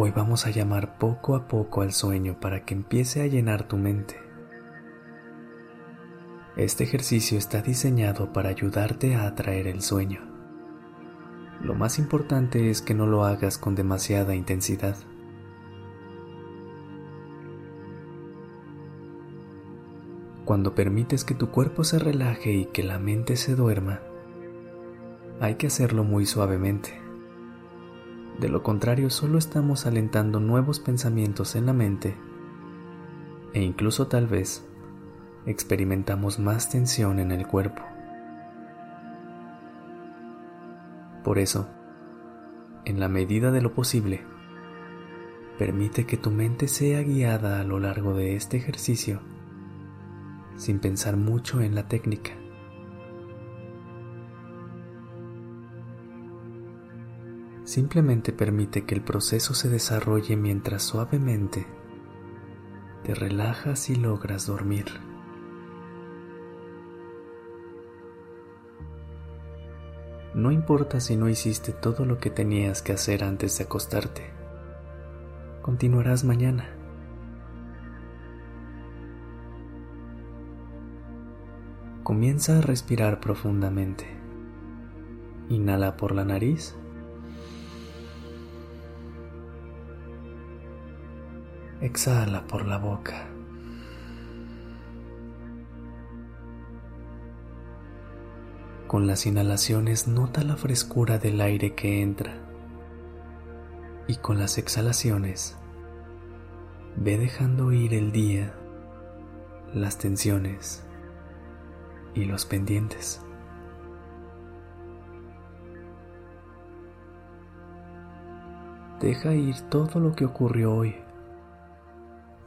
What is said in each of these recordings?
Hoy vamos a llamar poco a poco al sueño para que empiece a llenar tu mente. Este ejercicio está diseñado para ayudarte a atraer el sueño. Lo más importante es que no lo hagas con demasiada intensidad. Cuando permites que tu cuerpo se relaje y que la mente se duerma, hay que hacerlo muy suavemente. De lo contrario, solo estamos alentando nuevos pensamientos en la mente e incluso tal vez experimentamos más tensión en el cuerpo. Por eso, en la medida de lo posible, permite que tu mente sea guiada a lo largo de este ejercicio sin pensar mucho en la técnica. Simplemente permite que el proceso se desarrolle mientras suavemente te relajas y logras dormir. No importa si no hiciste todo lo que tenías que hacer antes de acostarte. Continuarás mañana. Comienza a respirar profundamente. Inhala por la nariz. Exhala por la boca. Con las inhalaciones nota la frescura del aire que entra y con las exhalaciones ve dejando ir el día, las tensiones y los pendientes. Deja ir todo lo que ocurrió hoy.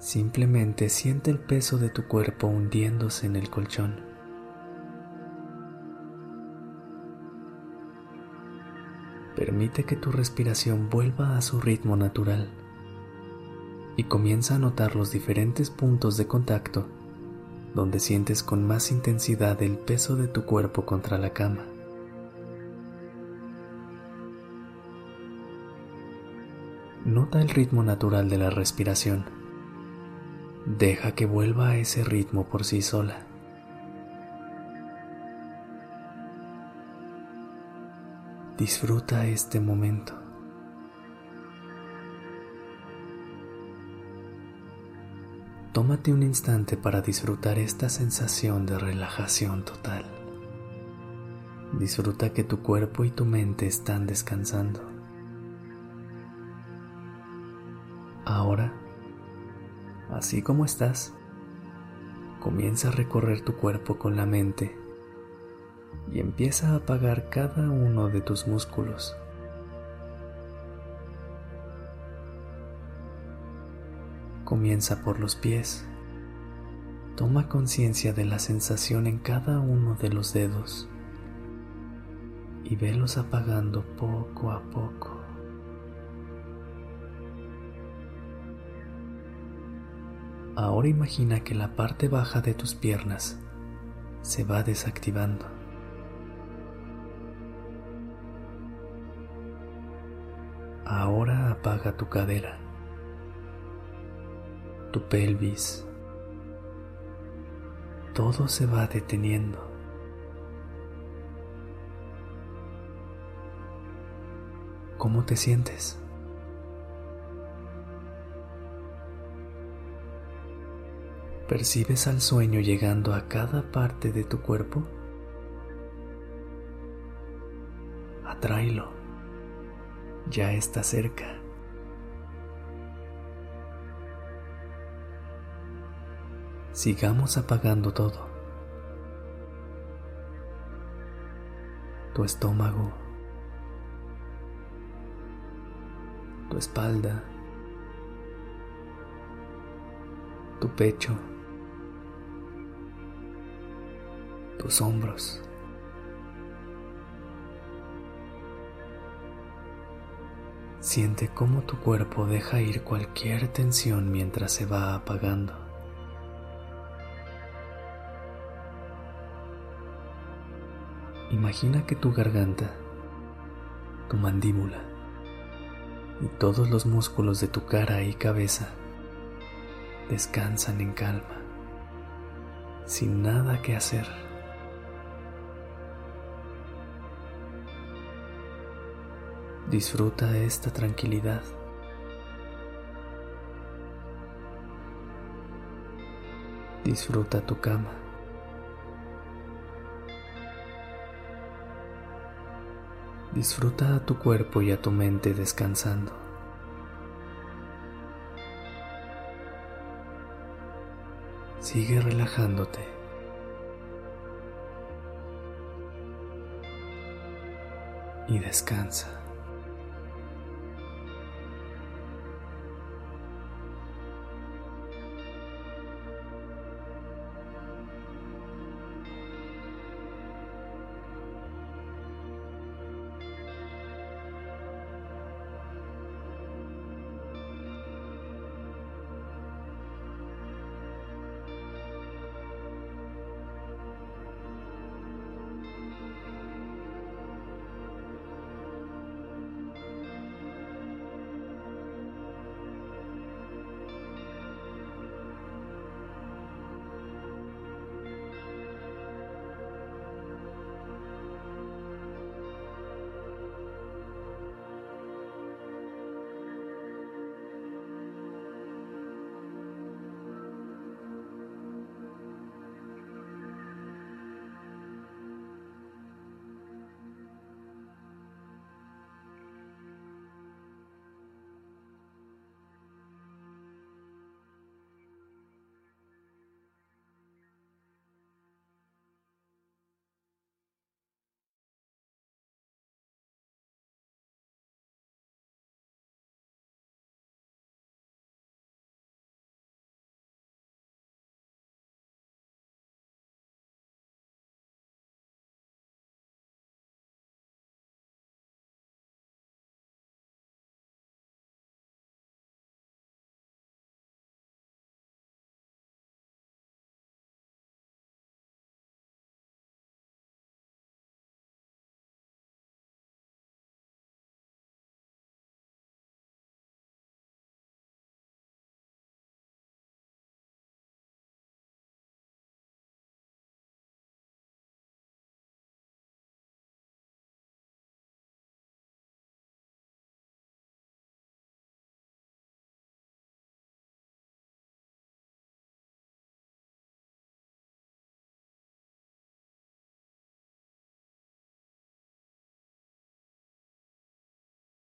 Simplemente siente el peso de tu cuerpo hundiéndose en el colchón. Permite que tu respiración vuelva a su ritmo natural y comienza a notar los diferentes puntos de contacto donde sientes con más intensidad el peso de tu cuerpo contra la cama. Nota el ritmo natural de la respiración. Deja que vuelva a ese ritmo por sí sola. Disfruta este momento. Tómate un instante para disfrutar esta sensación de relajación total. Disfruta que tu cuerpo y tu mente están descansando. Ahora, así como estás, comienza a recorrer tu cuerpo con la mente y empieza a apagar cada uno de tus músculos. Comienza por los pies. Toma conciencia de la sensación en cada uno de los dedos y velos apagando poco a poco. Ahora imagina que la parte baja de tus piernas se va desactivando. Ahora apaga tu cadera, tu pelvis. Todo se va deteniendo. ¿Cómo te sientes? ¿Percibes al sueño llegando a cada parte de tu cuerpo? Atráelo ya está cerca. Sigamos apagando todo. tu estómago, tu espalda, tu pecho, tus hombros. Siente cómo tu cuerpo deja ir cualquier tensión mientras se va apagando. Imagina que tu garganta, tu mandíbula y todos los músculos de tu cara y cabeza descansan en calma, sin nada que hacer. Disfruta esta tranquilidad. Disfruta tu cama. Disfruta a tu cuerpo y a tu mente descansando. Sigue relajándote. Y descansa.